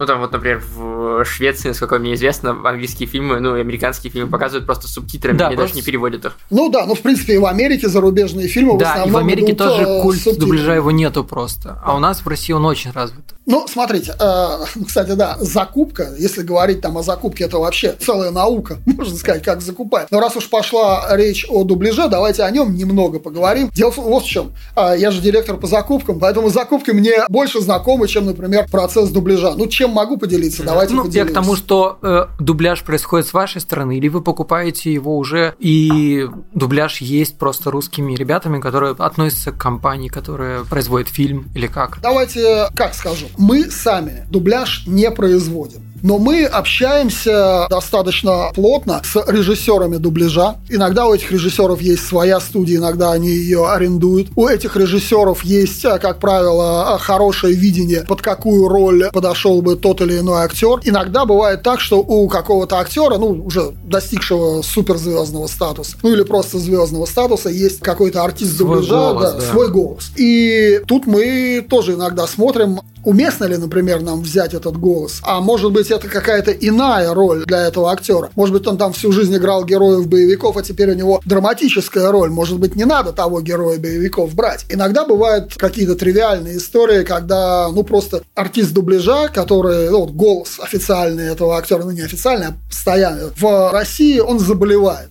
Ну, там вот, например, в Швеции, насколько мне известно, английские фильмы, ну, и американские фильмы показывают просто субтитрами, Да, и просто- даже не переводят их. Ну да, ну в принципе и в Америке зарубежные фильмы в да, и в основном Америке идут, тоже э, культ субтитрами. дубляжа его нету просто. А у нас в России он очень развит. Ну, смотрите, э, кстати, да, закупка, если говорить там о закупке, это вообще целая наука, можно сказать, как закупать. Но раз уж пошла речь о дубляже, давайте о нем немного поговорим. Дело в- вот в чем. А, Я же директор по закупкам, поэтому закупки мне больше знакомы, чем, например, процесс дубляжа. Ну, чем могу поделиться? Давайте Ну, я поделюсь. к тому, что э, дубляж происходит с вашей стороны, или вы покупаете его уже, и дубляж есть просто русскими ребятами, которые относятся к компании, которая производит фильм, или как? Давайте, как скажу, мы сами дубляж не производим. Но мы общаемся достаточно плотно с режиссерами дубляжа. Иногда у этих режиссеров есть своя студия, иногда они ее арендуют. У этих режиссеров есть, а, как правило, а, хорошее видение, под какую роль подошел бы тот или иной актер. Иногда бывает так, что у какого-то актера, ну, уже достигшего суперзвездного статуса, ну или просто звездного статуса, есть какой-то артист Свой дубляжа, голос, да, да. свой голос. И тут мы тоже иногда смотрим, уместно ли, например, нам взять этот голос. А может быть, это какая-то иная роль для этого актера. Может быть, он там всю жизнь играл героев боевиков, а теперь у него драматическая роль. Может быть, не надо того героя боевиков брать. Иногда бывают какие-то тривиальные истории, когда, ну, просто артист дубляжа, который, ну, вот голос официальный этого актера, ну, не официальный, а постоянный, в России он заболевает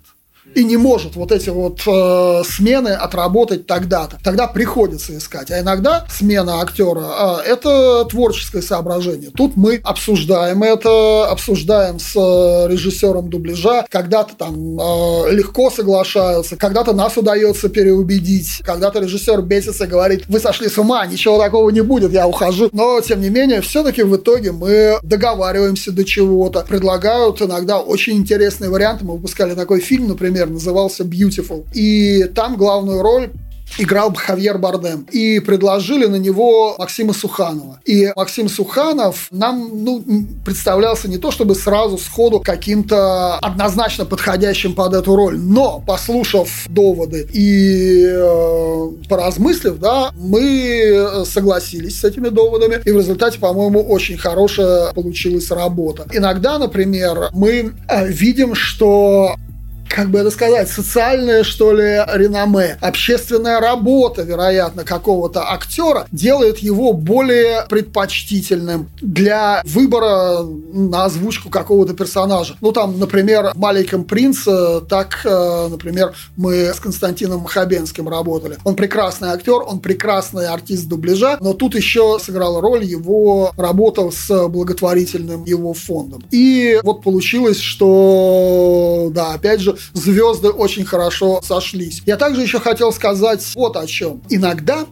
и не может вот эти вот э, смены отработать тогда-то. Тогда приходится искать. А иногда смена актера э, это творческое соображение. Тут мы обсуждаем это, обсуждаем с э, режиссером дубляжа. Когда-то там э, легко соглашаются, когда-то нас удается переубедить, когда-то режиссер бесится и говорит, вы сошли с ума, ничего такого не будет, я ухожу. Но, тем не менее, все-таки в итоге мы договариваемся до чего-то. Предлагают иногда очень интересные варианты. Мы выпускали такой фильм, например, назывался Beautiful. И там главную роль играл Хавьер Бардем. И предложили на него Максима Суханова. И Максим Суханов нам ну, представлялся не то чтобы сразу сходу каким-то однозначно подходящим под эту роль, но послушав доводы и э, поразмыслив, да, мы согласились с этими доводами, и в результате, по-моему, очень хорошая получилась работа. Иногда, например, мы э, видим, что как бы это сказать, социальное, что ли, реноме, общественная работа, вероятно, какого-то актера делает его более предпочтительным для выбора на озвучку какого-то персонажа. Ну, там, например, в «Маленьком принце» так, э, например, мы с Константином Хабенским работали. Он прекрасный актер, он прекрасный артист дубляжа, но тут еще сыграла роль его работа с благотворительным его фондом. И вот получилось, что, да, опять же, звезды очень хорошо сошлись. Я также еще хотел сказать вот о чем. Иногда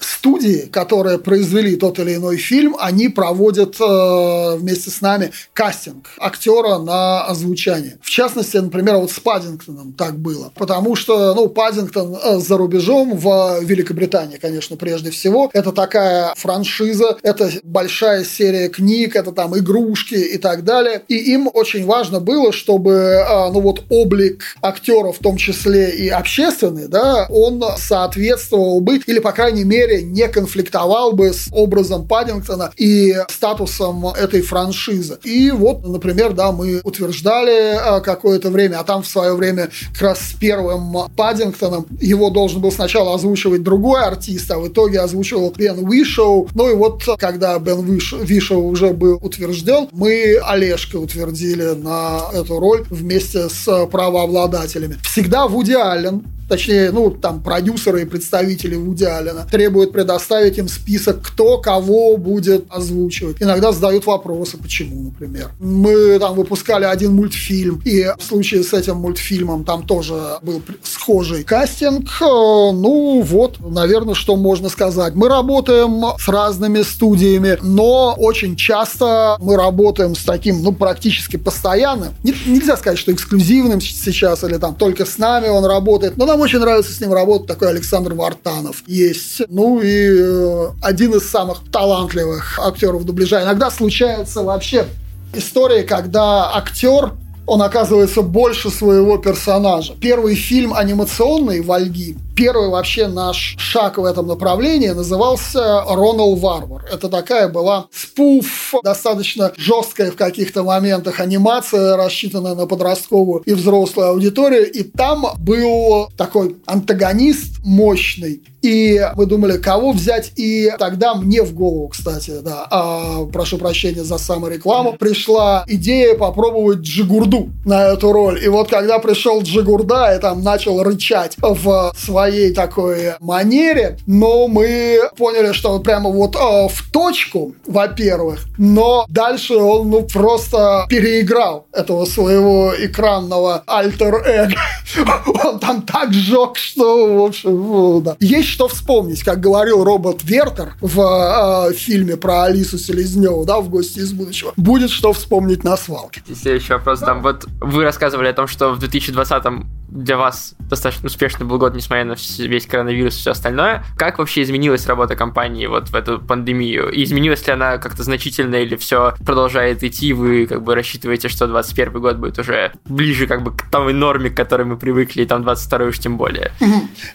студии, которые произвели тот или иной фильм, они проводят э, вместе с нами кастинг актера на озвучание. В частности, например, вот с Паддингтоном так было. Потому что, ну, Паддингтон э, за рубежом в Великобритании, конечно, прежде всего. Это такая франшиза, это большая серия книг, это там игрушки и так далее. И им очень важно было, чтобы, э, ну, вот облик актера, в том числе и общественный, да, он соответствовал бы, или, по крайней мере, не конфликтовал бы с образом Паддингтона и статусом этой франшизы. И вот, например, да, мы утверждали а, какое-то время, а там в свое время как раз с первым Паддингтоном его должен был сначала озвучивать другой артист, а в итоге озвучивал Бен Вишоу. Ну и вот, когда Бен Вишоу уже был утвержден, мы Олежка утвердили на эту роль вместе с правообладателями. Всегда Вуди Аллен точнее, ну, там, продюсеры и представители Вуди Аллена требуют предоставить им список, кто кого будет озвучивать. Иногда задают вопросы, почему, например. Мы там выпускали один мультфильм, и в случае с этим мультфильмом там тоже был схожий кастинг. Э, ну, вот, наверное, что можно сказать. Мы работаем с разными студиями, но очень часто мы работаем с таким, ну, практически постоянным. Нельзя сказать, что эксклюзивным сейчас или там только с нами он работает, но нам очень нравится с ним работать, такой Александр Вартанов есть. Ну и э, один из самых талантливых актеров дубляжа. Иногда случается вообще история, когда актер он оказывается больше своего персонажа. Первый фильм анимационный «Вальги» первый вообще наш шаг в этом направлении назывался «Ронал Варвар». Это такая была спуф, достаточно жесткая в каких-то моментах анимация, рассчитанная на подростковую и взрослую аудиторию. И там был такой антагонист мощный. И мы думали, кого взять. И тогда мне в голову, кстати, да, а, прошу прощения за саморекламу, пришла идея попробовать Джигурду на эту роль. И вот когда пришел Джигурда и там начал рычать в своей своей такой манере, но мы поняли, что он прямо вот э, в точку, во-первых, но дальше он ну просто переиграл этого своего экранного альтер-эго. он там так жег, что, в общем, ну, да. Есть что вспомнить, как говорил робот Вертер в э, фильме про Алису Селезневу, да, в «Гости из будущего». Будет что вспомнить на свалке. Следующий вопрос. Там вот вы рассказывали о том, что в 2020 для вас достаточно успешный был год, несмотря на весь коронавирус и все остальное. Как вообще изменилась работа компании вот в эту пандемию? И изменилась ли она как-то значительно или все продолжает идти? Вы как бы рассчитываете, что 21 год будет уже ближе как бы к той норме, к которой мы привыкли, и там 22 уж тем более?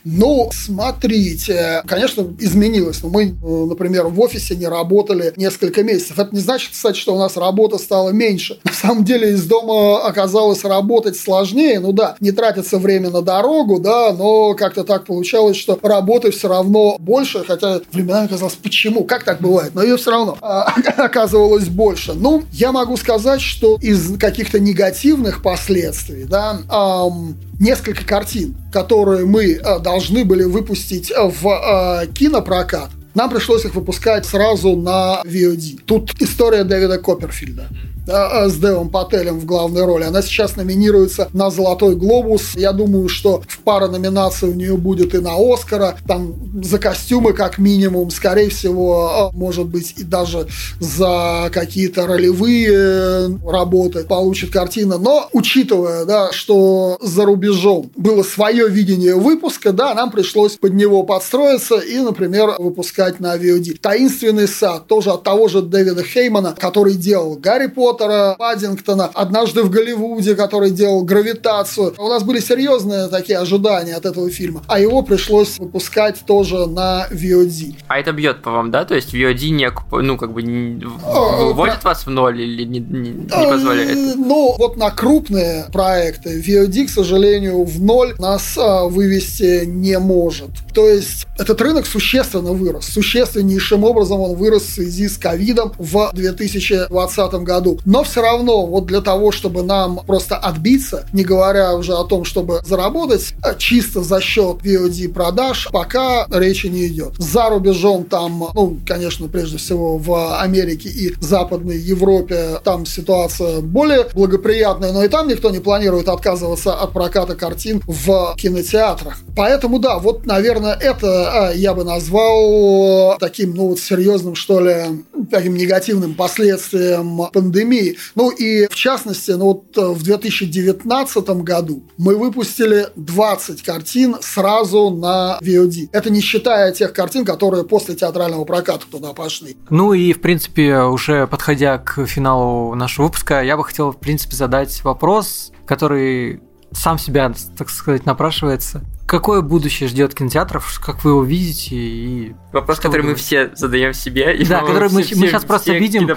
Ну, смотрите, конечно, изменилось. Мы, например, в офисе не работали несколько месяцев. Это не значит, кстати, что у нас работа стала меньше. На самом деле из дома оказалось работать сложнее. Ну да, не тратить тратится время на дорогу, да, но как-то так получалось, что работы все равно больше, хотя временами казалось, почему, как так бывает, но ее все равно а, оказывалось больше. Ну, я могу сказать, что из каких-то негативных последствий, да, эм, несколько картин, которые мы э, должны были выпустить в э, кинопрокат, нам пришлось их выпускать сразу на VOD. Тут история Дэвида Копперфильда. А, с Девом Пателем в главной роли. Она сейчас номинируется на «Золотой глобус». Я думаю, что в пару номинаций у нее будет и на «Оскара». Там за костюмы как минимум, скорее всего, а, может быть, и даже за какие-то ролевые работы получит картина. Но учитывая, да, что за рубежом было свое видение выпуска, да, нам пришлось под него подстроиться и, например, выпускать на VOD. «Таинственный сад» тоже от того же Дэвида Хеймана, который делал «Гарри Поттер», Поттера, Паддингтона, однажды в Голливуде, который делал «Гравитацию». У нас были серьезные такие ожидания от этого фильма, а его пришлось выпускать тоже на VOD. А это бьет по вам, да? То есть VOD не, ну, как бы не, а, выводит про... вас в ноль или не, не, не а, позволяет? Ну, вот на крупные проекты VOD, к сожалению, в ноль нас а, вывести не может. То есть этот рынок существенно вырос. Существеннейшим образом он вырос в связи с ковидом в 2020 году. Но все равно вот для того, чтобы нам просто отбиться, не говоря уже о том, чтобы заработать э, чисто за счет VOD продаж, пока речи не идет. За рубежом там, ну, конечно, прежде всего в Америке и Западной Европе там ситуация более благоприятная, но и там никто не планирует отказываться от проката картин в кинотеатрах. Поэтому да, вот, наверное, это э, я бы назвал таким, ну, вот серьезным, что ли, таким негативным последствием пандемии. Ну и в частности, ну вот э, в 2019 году мы выпустили 20 картин сразу на VOD. Это не считая тех картин, которые после театрального проката туда пошли. Ну и, в принципе, уже подходя к финалу нашего выпуска, я бы хотел, в принципе, задать вопрос, который сам себя, так сказать, напрашивается. Какое будущее ждет кинотеатров, как вы его видите? И Вопрос, который мы все задаем себе. И, да, который мы, все, мы сейчас просто видим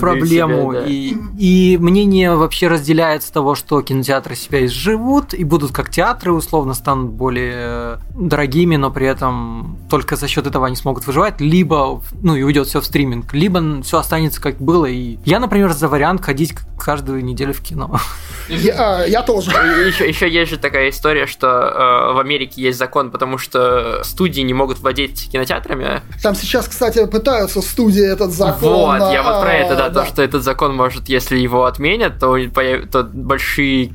проблему. Себе, да. и, и мнение вообще разделяется того, что кинотеатры себя изживут и будут как театры, условно, станут более дорогими, но при этом только за счет этого они смогут выживать, либо, ну, и уйдет все в стриминг, либо все останется как было. И я, например, за вариант ходить каждую неделю в кино. Я, я тоже. Еще, еще есть же такая история, что э, в Америке есть закон, потому что студии не могут владеть кинотеатрами. Там сейчас, кстати, пытаются студии этот закон. Вот, я вот про это, да, да. то, что этот закон может, если его отменят, то, большие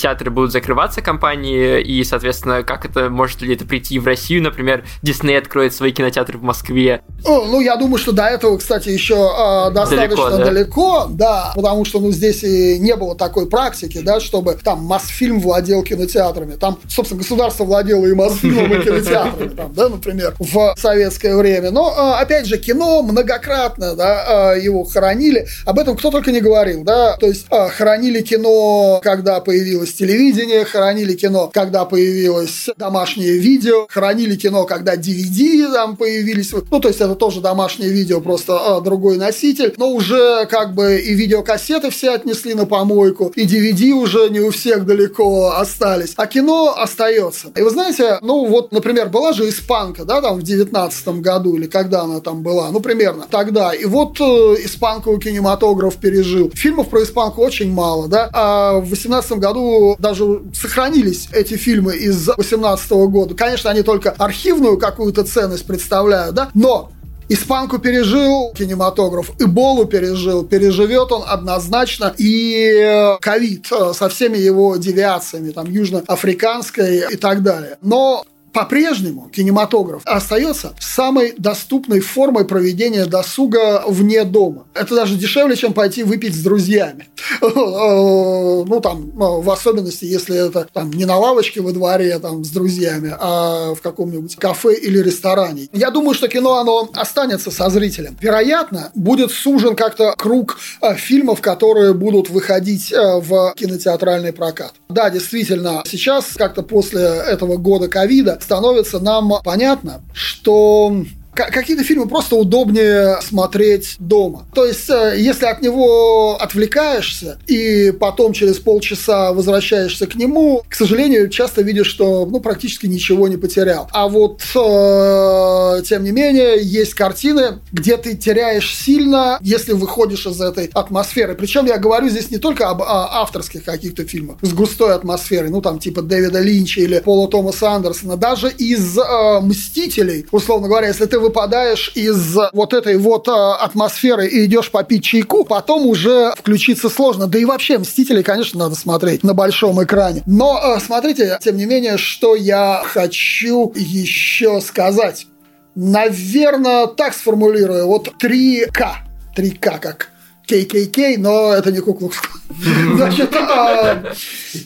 кинотеатры будут закрываться компании, и, соответственно, как это, может ли это прийти в Россию, например, Дисней откроет свои кинотеатры в Москве. О, ну, я думаю, что до этого, кстати, еще э, достаточно Далеко, да? далеко, да, потому что, ну, здесь и не было такой практики, да, чтобы там Мосфильм владел кинотеатрами. Там, собственно, государство владело и Мосфильмом, и кинотеатрами, там, да, например, в советское время. Но, э, опять же, кино многократно, да, э, его хоронили. Об этом кто только не говорил, да, то есть хоронили кино, когда появилось телевидение, хоронили кино, когда появилось домашнее видео, хоронили кино, когда DVD там появились. Ну, то есть это тоже домашнее видео, просто а, другой носитель. Но уже как бы и видеокассеты все отнесли на помойку, и DVD уже не у всех далеко остались. А кино остается. И вы знаете, ну вот, например, была же «Испанка», да, там в девятнадцатом году, или когда она там была, ну, примерно тогда. И вот э, испанку кинематограф пережил. Фильмов про испанку очень мало, да, а в 18 году даже сохранились эти фильмы из 18 года. Конечно, они только архивную какую-то ценность представляют, да, но Испанку пережил кинематограф, Эболу пережил, переживет он однозначно и ковид э, со всеми его девиациями, там, южноафриканской и так далее. Но по-прежнему кинематограф остается самой доступной формой проведения досуга вне дома. Это даже дешевле, чем пойти выпить с друзьями. Ну, там, в особенности, если это там не на лавочке во дворе там, с друзьями, а в каком-нибудь кафе или ресторане. Я думаю, что кино, оно останется со зрителем. Вероятно, будет сужен как-то круг э, фильмов, которые будут выходить э, в кинотеатральный прокат. Да, действительно, сейчас как-то после этого года ковида становится нам понятно, что какие-то фильмы просто удобнее смотреть дома. То есть, э, если от него отвлекаешься и потом через полчаса возвращаешься к нему, к сожалению, часто видишь, что ну, практически ничего не потерял. А вот, э, тем не менее, есть картины, где ты теряешь сильно, если выходишь из этой атмосферы. Причем я говорю здесь не только об авторских каких-то фильмах с густой атмосферой, ну там типа Дэвида Линча или Пола Томаса Андерсона, даже из э, «Мстителей», условно говоря, если ты выпадаешь из вот этой вот э, атмосферы и идешь попить чайку, потом уже включиться сложно. Да и вообще «Мстители», конечно, надо смотреть на большом экране. Но э, смотрите, тем не менее, что я хочу еще сказать. Наверное, так сформулирую. Вот 3К. 3К как ККК, но это не куклукс. Значит, э,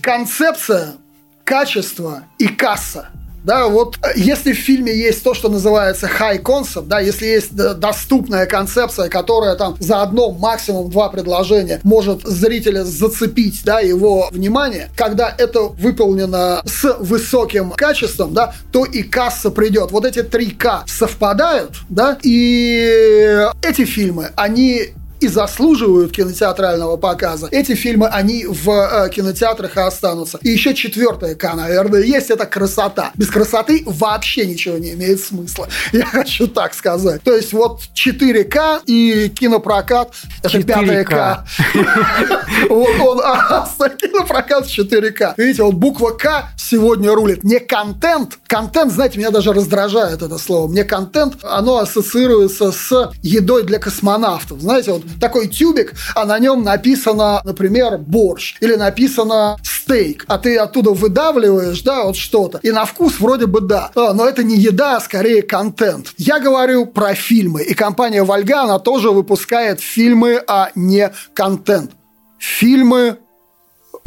концепция, качество и касса – да, вот э, если в фильме есть то, что называется high concept, да, если есть доступная концепция, которая там за одно, максимум два предложения может зрителя зацепить, да, его внимание, когда это выполнено с высоким качеством, да, то и касса придет. Вот эти три К совпадают, да, и эти фильмы, они и заслуживают кинотеатрального показа, эти фильмы, они в э, кинотеатрах и останутся. И еще четвертое К, наверное, есть это красота. Без красоты вообще ничего не имеет смысла. Я хочу так сказать. То есть вот 4К и кинопрокат это 5 К. Вот он, а, кинопрокат 4К. Видите, вот буква К сегодня рулит. Не контент. Контент, знаете, меня даже раздражает это слово. Мне контент, оно ассоциируется с едой для космонавтов. Знаете, вот такой тюбик, а на нем написано, например, борщ. Или написано стейк. А ты оттуда выдавливаешь, да, вот что-то. И на вкус вроде бы да. А, но это не еда, а скорее контент. Я говорю про фильмы. И компания Вольга, она тоже выпускает фильмы, а не контент. Фильмы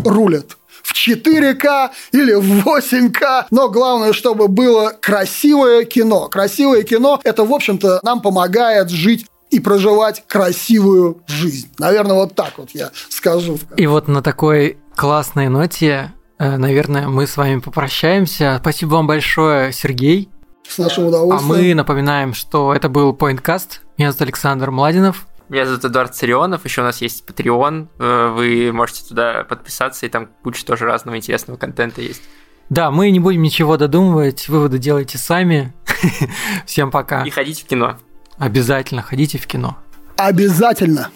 рулят в 4К или в 8К, но главное, чтобы было красивое кино. Красивое кино – это, в общем-то, нам помогает жить и проживать красивую жизнь. Наверное, вот так вот я скажу. И вот на такой классной ноте, э, наверное, мы с вами попрощаемся. Спасибо вам большое, Сергей. С нашим удовольствием. А мы напоминаем, что это был PointCast. Меня зовут Александр Младинов. Меня зовут Эдуард Царионов, еще у нас есть Patreon, э, вы можете туда подписаться, и там куча тоже разного интересного контента есть. Да, мы не будем ничего додумывать, выводы делайте сами. Всем пока. И ходите в кино. Обязательно ходите в кино. Обязательно.